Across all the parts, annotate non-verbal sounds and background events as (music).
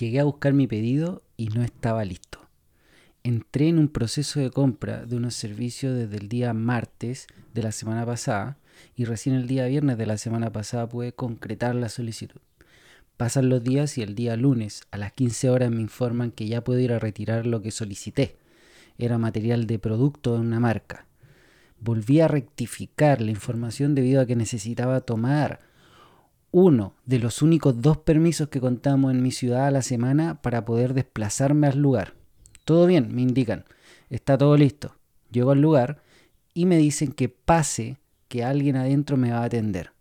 Llegué a buscar mi pedido y no estaba listo. Entré en un proceso de compra de unos servicios desde el día martes de la semana pasada y recién el día viernes de la semana pasada pude concretar la solicitud. Pasan los días y el día lunes a las 15 horas me informan que ya puedo ir a retirar lo que solicité. Era material de producto de una marca. Volví a rectificar la información debido a que necesitaba tomar uno de los únicos dos permisos que contamos en mi ciudad a la semana para poder desplazarme al lugar. Todo bien, me indican. Está todo listo. Llego al lugar y me dicen que pase, que alguien adentro me va a atender.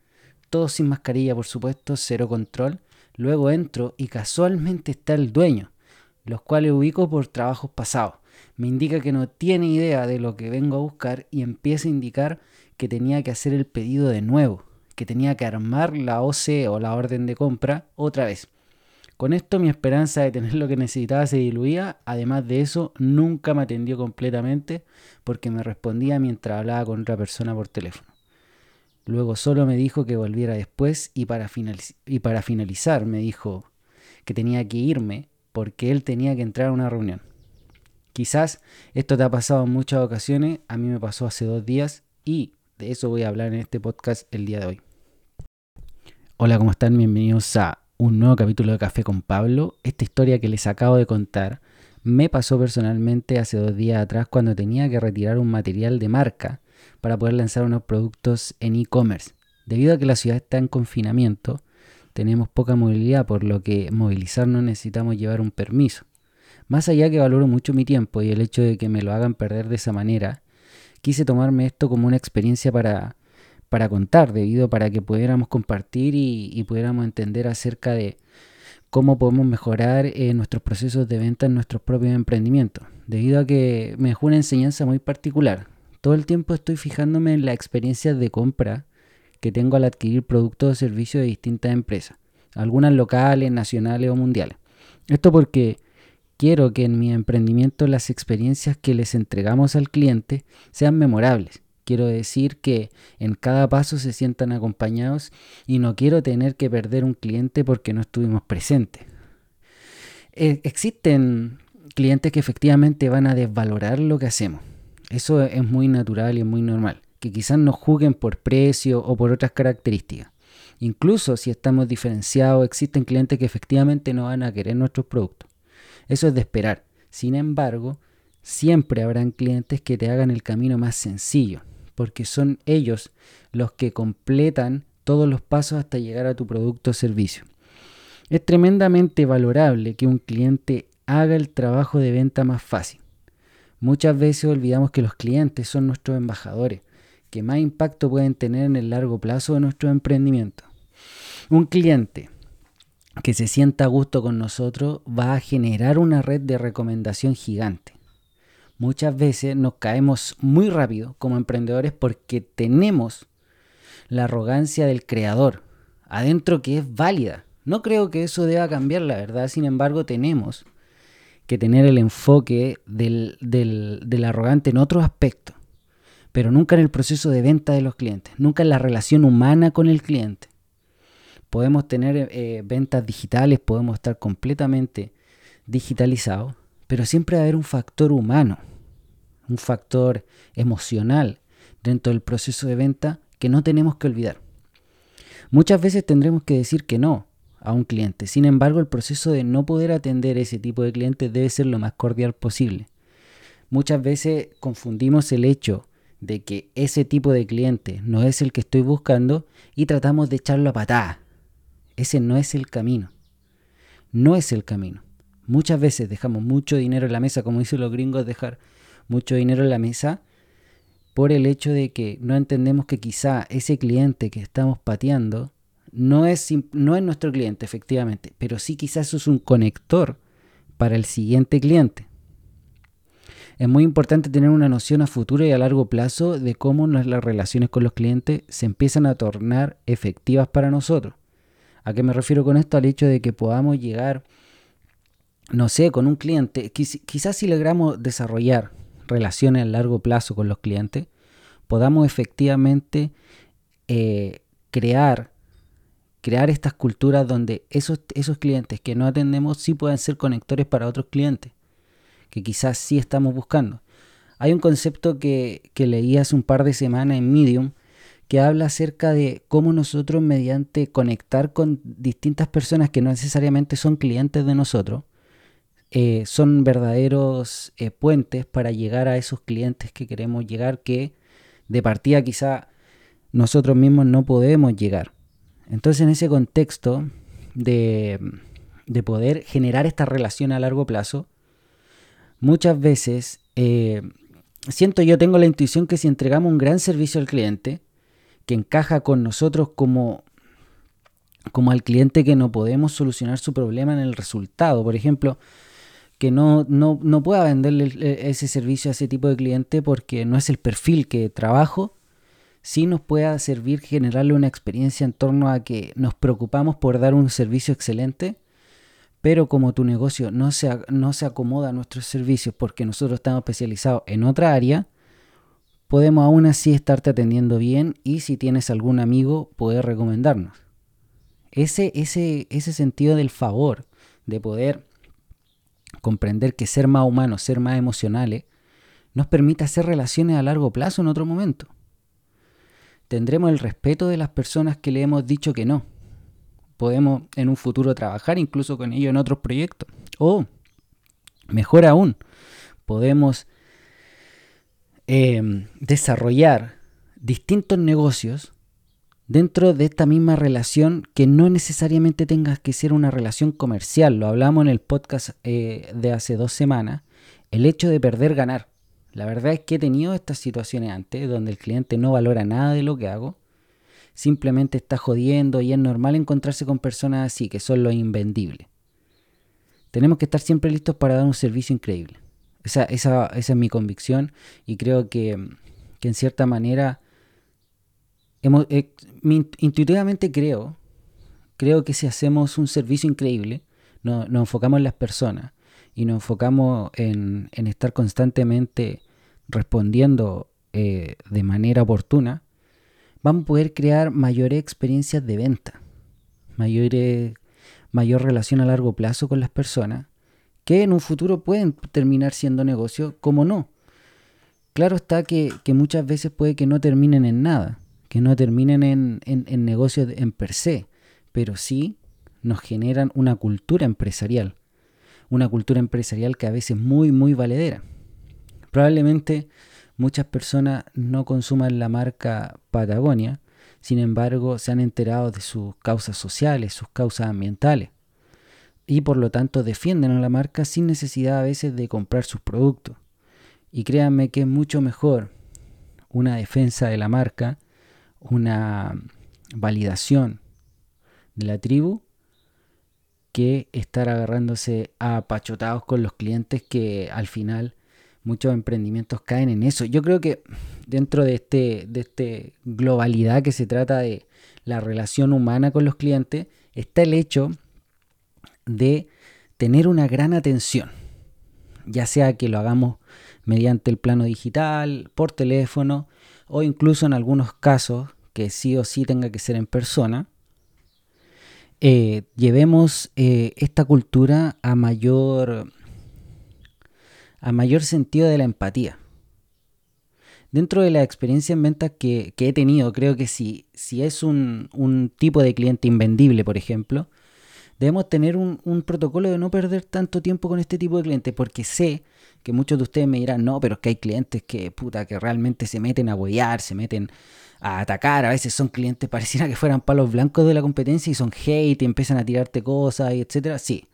Todo sin mascarilla, por supuesto, cero control. Luego entro y casualmente está el dueño, los cuales ubico por trabajos pasados. Me indica que no tiene idea de lo que vengo a buscar y empieza a indicar que tenía que hacer el pedido de nuevo que tenía que armar la OC o la orden de compra otra vez. Con esto mi esperanza de tener lo que necesitaba se diluía, además de eso nunca me atendió completamente porque me respondía mientras hablaba con otra persona por teléfono. Luego solo me dijo que volviera después y para, y para finalizar me dijo que tenía que irme porque él tenía que entrar a una reunión. Quizás esto te ha pasado en muchas ocasiones, a mí me pasó hace dos días y de eso voy a hablar en este podcast el día de hoy. Hola, ¿cómo están? Bienvenidos a un nuevo capítulo de Café con Pablo. Esta historia que les acabo de contar me pasó personalmente hace dos días atrás cuando tenía que retirar un material de marca para poder lanzar unos productos en e-commerce. Debido a que la ciudad está en confinamiento, tenemos poca movilidad, por lo que movilizarnos necesitamos llevar un permiso. Más allá que valoro mucho mi tiempo y el hecho de que me lo hagan perder de esa manera, quise tomarme esto como una experiencia para para contar, debido para que pudiéramos compartir y, pudiéramos entender acerca de cómo podemos mejorar eh, nuestros procesos de venta en nuestros propios emprendimientos, debido a que me dejó una enseñanza muy particular. Todo el tiempo estoy fijándome en la experiencia de compra que tengo al adquirir productos o servicios de distintas empresas, algunas locales, nacionales o mundiales. Esto porque quiero que en mi emprendimiento las experiencias que les entregamos al cliente sean memorables Quiero decir que en cada paso se sientan acompañados y no quiero tener que perder un cliente porque no estuvimos presentes. Eh, existen clientes que efectivamente van a desvalorar lo que hacemos. Eso es muy natural y es muy normal. Que quizás nos juzguen por precio o por otras características. Incluso si estamos diferenciados, existen clientes que efectivamente no van a querer nuestros productos. Eso es de esperar. Sin embargo, siempre habrán clientes que te hagan el camino más sencillo, porque son ellos los que completan todos los pasos hasta llegar a tu producto o servicio. Es tremendamente valorable que un cliente haga el trabajo de venta más fácil. Muchas veces olvidamos que los clientes son nuestros embajadores, que más impacto pueden tener en el largo plazo de nuestro emprendimiento. Un cliente que se sienta a gusto con nosotros va a generar una red de recomendación gigante muchas veces nos caemos muy rápido como emprendedores porque tenemos la arrogancia del creador adentro que es válida. No creo que eso deba cambiar, la verdad. Sin embargo, tenemos que tener el enfoque del, del, arrogante en otro aspecto, pero nunca en el proceso de venta de los clientes, nunca en la relación humana con el cliente. Podemos tener eh, ventas digitales, podemos estar completamente digitalizados, pero siempre va a haber un factor humano un factor emocional dentro del proceso de venta que no tenemos que olvidar. Muchas veces tendremos que decir que no a un cliente. Sin embargo, el proceso de no poder atender ese tipo de clientes debe ser lo más cordial posible. Muchas veces confundimos el hecho de que ese tipo de cliente no es el que estoy buscando y tratamos de echarlo a patada. Ese no es el camino. No es el camino. Muchas veces dejamos mucho dinero en la mesa, como dicen los gringos, dejar mucho dinero en la mesa por el hecho de que no entendemos que quizá ese cliente que estamos pateando no es, no es nuestro cliente, efectivamente, pero sí quizás eso es un conector para el siguiente cliente. Es muy importante tener una noción a futuro y a largo plazo de cómo las relaciones con los clientes se empiezan a tornar efectivas para nosotros. ¿A qué me refiero con esto? Al hecho de que podamos llegar, no sé, con un cliente, quizás si logramos desarrollar relaciones a largo plazo con los clientes, podamos efectivamente eh, crear crear estas culturas donde esos, esos clientes que no atendemos sí puedan ser conectores para otros clientes, que quizás sí estamos buscando. Hay un concepto que, que leí hace un par de semanas en Medium que habla acerca de cómo nosotros mediante conectar con distintas personas que no necesariamente son clientes de nosotros, eh, son verdaderos eh, puentes para llegar a esos clientes que queremos llegar que de partida quizá nosotros mismos no podemos llegar. Entonces en ese contexto de, de poder generar esta relación a largo plazo, muchas veces eh, siento yo tengo la intuición que si entregamos un gran servicio al cliente, que encaja con nosotros como, como al cliente que no podemos solucionar su problema en el resultado. Por ejemplo, que no, no, no pueda venderle ese servicio a ese tipo de cliente porque no es el perfil que trabajo, sí nos pueda servir generarle una experiencia en torno a que nos preocupamos por dar un servicio excelente, pero como tu negocio no se, no se acomoda a nuestros servicios porque nosotros estamos especializados en otra área, podemos aún así estarte atendiendo bien y si tienes algún amigo, poder recomendarnos. Ese, ese, ese sentido del favor, de poder comprender que ser más humanos, ser más emocionales, nos permite hacer relaciones a largo plazo en otro momento. Tendremos el respeto de las personas que le hemos dicho que no. Podemos en un futuro trabajar incluso con ellos en otros proyectos. O, mejor aún, podemos Em, desarrollar distintos negocios dentro de esta misma relación que no necesariamente tenga que ser una relación comercial. Lo hablamos en el podcast eh, de hace dos semanas. El hecho de perder ganar. La verdad es que he tenido estas situaciones antes donde el cliente no valora nada de lo que hago. Simplemente está jodiendo y es normal encontrarse con personas así, que son lo invendible. Tenemos que estar siempre listos para dar un servicio increíble. Esa, esa, esa es mi convicción y creo que, en cierta manera, hemos, eh, intuitivamente creo, creo que si hacemos un servicio increíble, nos enfocamos en las personas y nos enfocamos en, estar constantemente respondiendo eh, de manera oportuna, vamos a poder crear mayores experiencias de venta, mayores, mayor relación a largo plazo con las personas que en un futuro pueden terminar siendo negocios, como no. Claro está que, muchas veces puede que no terminen en nada, que no terminen en, en, negocios en per se, pero sí nos generan una cultura empresarial, una cultura empresarial que a veces es muy, muy valedera. Probablemente muchas personas no consuman la marca Patagonia, sin embargo se han enterado de sus causas sociales, sus causas ambientales y por lo tanto defienden a la marca sin necesidad a veces de comprar sus productos. Y créanme que es mucho mejor una defensa de la marca, una validación de la tribu, que estar agarrándose a pachotados con los clientes que al final muchos emprendimientos caen en eso. Yo creo que dentro de este, de este globalidad que se trata de la relación humana con los clientes, está el hecho de tener una gran atención, ya sea que lo hagamos mediante el plano digital, por teléfono o incluso en algunos casos que sí o sí tenga que ser en persona, eh, llevemos eh, esta cultura a mayor, a mayor sentido de la empatía. Dentro de la experiencia en ventas que, he tenido, creo que si, si es un, un, tipo de cliente invendible, por ejemplo, debemos tener un, protocolo de no perder tanto tiempo con este tipo de clientes, porque sé que muchos de ustedes me dirán, no, pero es que hay clientes que, puta, que realmente se meten a huellar, se meten a atacar, a veces son clientes (laughs) pareciera que fueran palos blancos de la competencia y son hate y empiezan a tirarte cosas y etcétera, sí,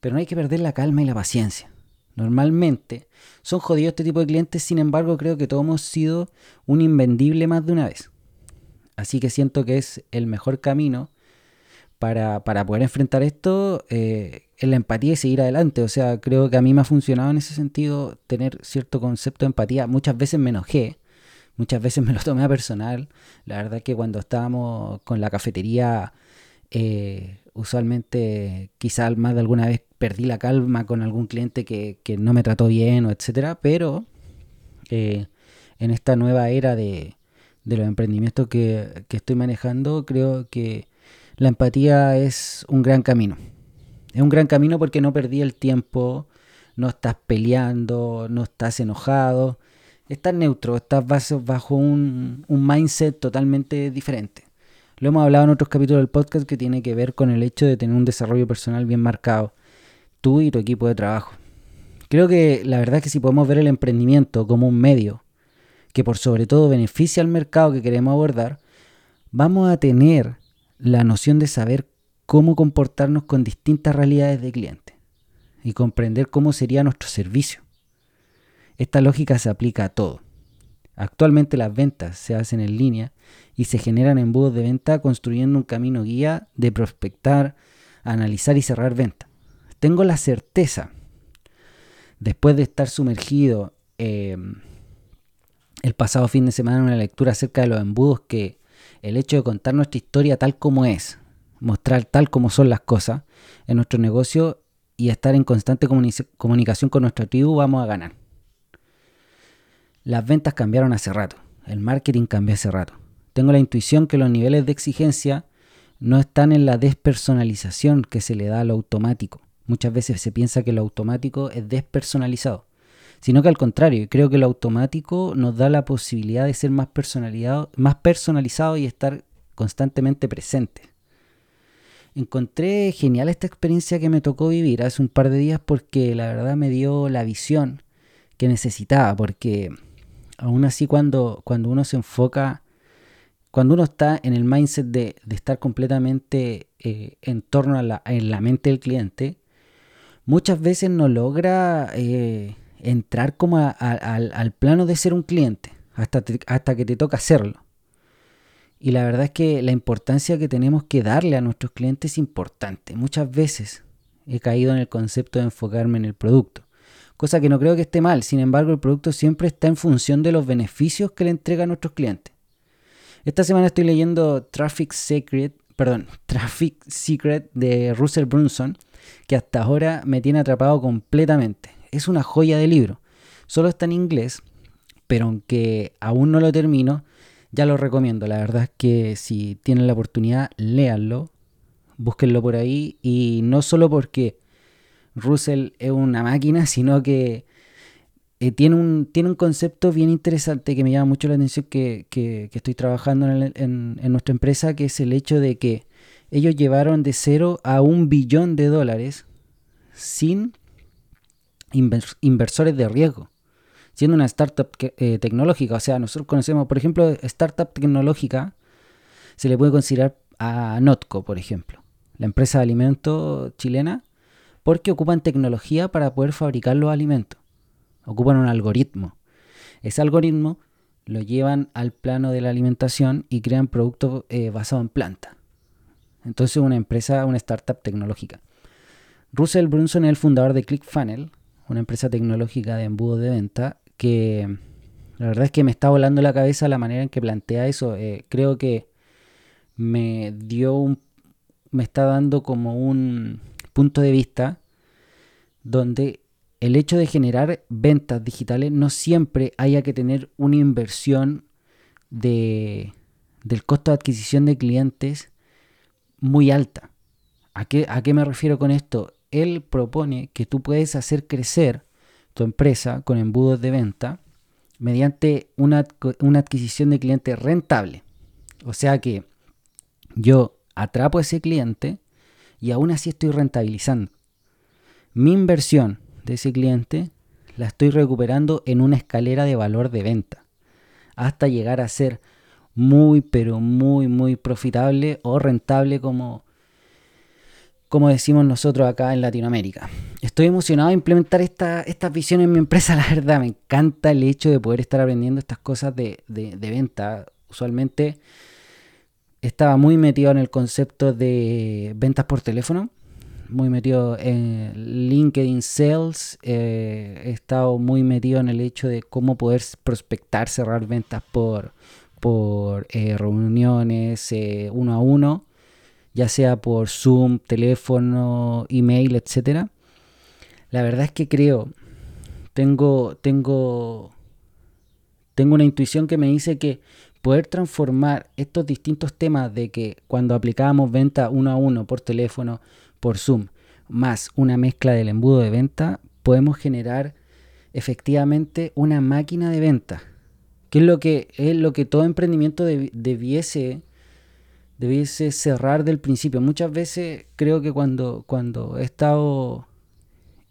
pero no hay que perder la calma y la paciencia. Normalmente son jodidos este tipo de clientes, sin embargo creo que todos hemos sido un invendible más de una vez. Así que siento que es el mejor camino para, poder enfrentar esto eh, es la empatía y seguir adelante. O sea, creo que a mí me ha funcionado en ese sentido tener cierto concepto de empatía. Muchas veces me enojé, muchas veces me lo tomé a personal. La verdad es que cuando estábamos con la cafetería, eh, usualmente quizás más de alguna vez perdí la calma con algún cliente que, no me trató bien o etcétera, pero eh, en esta nueva era de, los emprendimientos que, que estoy manejando, creo que la empatía es un gran camino. Es un gran camino porque no perdí el tiempo, no estás peleando, no estás enojado, estás neutro, estás bajo un, un mindset totalmente diferente. Lo hemos hablado en otros capítulos del podcast que tiene que ver con el hecho de tener un desarrollo personal bien marcado, tú y tu equipo de trabajo. Creo que la verdad es que si podemos ver el emprendimiento como un medio que por sobre todo beneficia al mercado que queremos abordar, vamos a tener la noción de saber cómo comportarnos con distintas realidades de cliente y comprender cómo sería nuestro servicio. Esta lógica se aplica a todo. Actualmente las ventas se hacen en línea y se generan embudos de venta construyendo un camino guía de prospectar, analizar y cerrar ventas. Tengo la certeza, después de estar sumergido em, el pasado fin de semana en una lectura acerca de los embudos, que el hecho de contar nuestra historia tal como es, mostrar tal como son las cosas en nuestro negocio y estar en constante comunicación con nuestra tribu, vamos a ganar. Las ventas cambiaron hace rato, el marketing cambió hace rato. Tengo la intuición que los niveles de exigencia no están en la despersonalización que se le da a lo automático. Muchas veces se piensa que lo automático es despersonalizado, sino que al contrario, creo que lo automático nos da la posibilidad de ser más personalizado, más personalizado y estar constantemente presente. Encontré genial esta experiencia que me tocó vivir hace un par de días porque la verdad me dio la visión que necesitaba, porque aún así cuando, cuando uno se enfoca, cuando uno está en el mindset de, estar completamente eh, en torno a la, en la mente del cliente, muchas veces no logra eh, entrar como al plano de ser un cliente, hasta, hasta que te toca hacerlo. Y la verdad es que la importancia que tenemos que darle a nuestros clientes es importante. Muchas veces he caído en el concepto de enfocarme en el producto, cosa que no creo que esté mal. Sin embargo, el producto siempre está en función de los beneficios que le entrega a nuestros clientes. Esta semana estoy leyendo Traffic Secret, perdón, (laughs) Traffic Secret de Russell Brunson, que hasta ahora me tiene atrapado completamente. Es una joya de libro. Solo está en inglés, pero aunque aún no lo termino, ya lo recomiendo. La verdad es que si tienen la oportunidad, léanlo, búsquenlo por ahí y no solo porque Russell es una máquina, (laughs) sino que eh, tiene, un, tiene un concepto bien interesante que me llama mucho la atención que, estoy trabajando en, nuestra empresa, que es el hecho de que ellos llevaron de cero a un billón de dólares sin inversores de riesgo siendo una startup eh, tecnológica. O sea, nosotros conocemos, por ejemplo, startup tecnológica, se le puede considerar a Notco, por ejemplo, la empresa de alimentos chilena, porque ocupan tecnología para poder fabricar los alimentos. Ocupan un algoritmo. Ese algoritmo lo llevan al plano de la alimentación y crean productos eh, basados en planta. Entonces una empresa, una startup tecnológica. Russell Brunson es el fundador de ClickFunnels, una empresa tecnológica de embudo de venta, que la verdad es que me está volando la cabeza la manera en que plantea eso. Eh, creo que me dio un. me está dando como un punto de vista donde el hecho de generar ventas digitales no siempre haya que tener una inversión de, del costo de adquisición de clientes muy alta. ¿A qué, ¿A qué me refiero con esto? Él propone que tú puedes hacer crecer tu empresa con embudos de venta mediante una, adquisición de cliente rentable. O sea que yo atrapo a ese cliente y aún así estoy rentabilizando. Mi inversión de ese cliente la estoy recuperando en una escalera de valor de venta hasta llegar a ser muy pero muy muy profitable o rentable como como decimos nosotros acá en Latinoamérica. Estoy emocionado de implementar esta, estas visiones en mi empresa, (laughs) la verdad. Me encanta el hecho de poder estar aprendiendo estas cosas de, venta. Usualmente estaba muy metido en el concepto de ventas por teléfono, muy metido en LinkedIn Sales, eh, he estado muy metido en el hecho de cómo poder prospectar, cerrar ventas por, por eh, reuniones eh, uno a uno ya sea por Zoom, teléfono, email, etcétera. La verdad es que creo, tengo, tengo, tengo una intuición que me dice que poder transformar estos distintos temas de que cuando aplicábamos venta uno a uno por teléfono, por Zoom, más una mezcla del embudo de venta, podemos generar efectivamente una máquina de venta, que es lo que, es lo que todo emprendimiento debiese, debiese cerrar del principio. Muchas veces creo que cuando, cuando he estado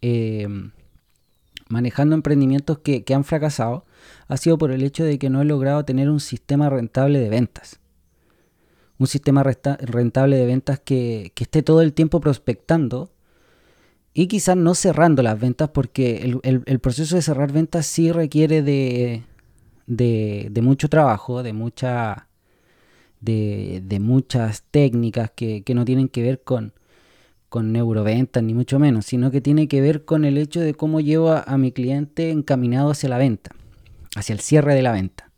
eh, manejando emprendimientos que, han fracasado, ha sido por el hecho de que no he logrado tener un sistema rentable de ventas. Un sistema rentable de ventas que, que esté todo el tiempo prospectando y quizás no cerrando las ventas porque el, proceso de cerrar ventas sí requiere de, de, mucho trabajo, de, mucha, de, muchas técnicas que, no tienen que ver con, con neuroventas ni mucho menos, sino que tiene que ver con el hecho de cómo llevo a, mi cliente encaminado hacia la venta, hacia el cierre de la venta.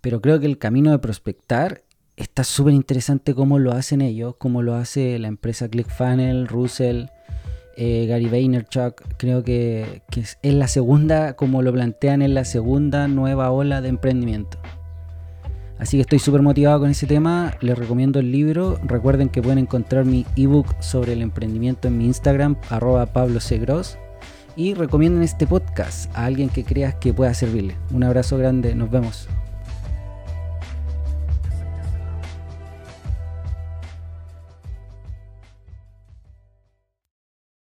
Pero creo que el camino de prospectar está súper interesante cómo lo hacen ellos, cómo lo hace la empresa ClickFunnels, Russell, eh, Gary Vaynerchuk, creo que, es, la segunda, como lo plantean, es la segunda nueva ola de emprendimiento. Así que estoy súper motivado con ese tema, les recomiendo el libro, recuerden que pueden encontrar mi ebook sobre el emprendimiento en mi Instagram, arroba Pablo y recomienden este podcast a alguien que creas que pueda servirle. Un abrazo grande, nos vemos.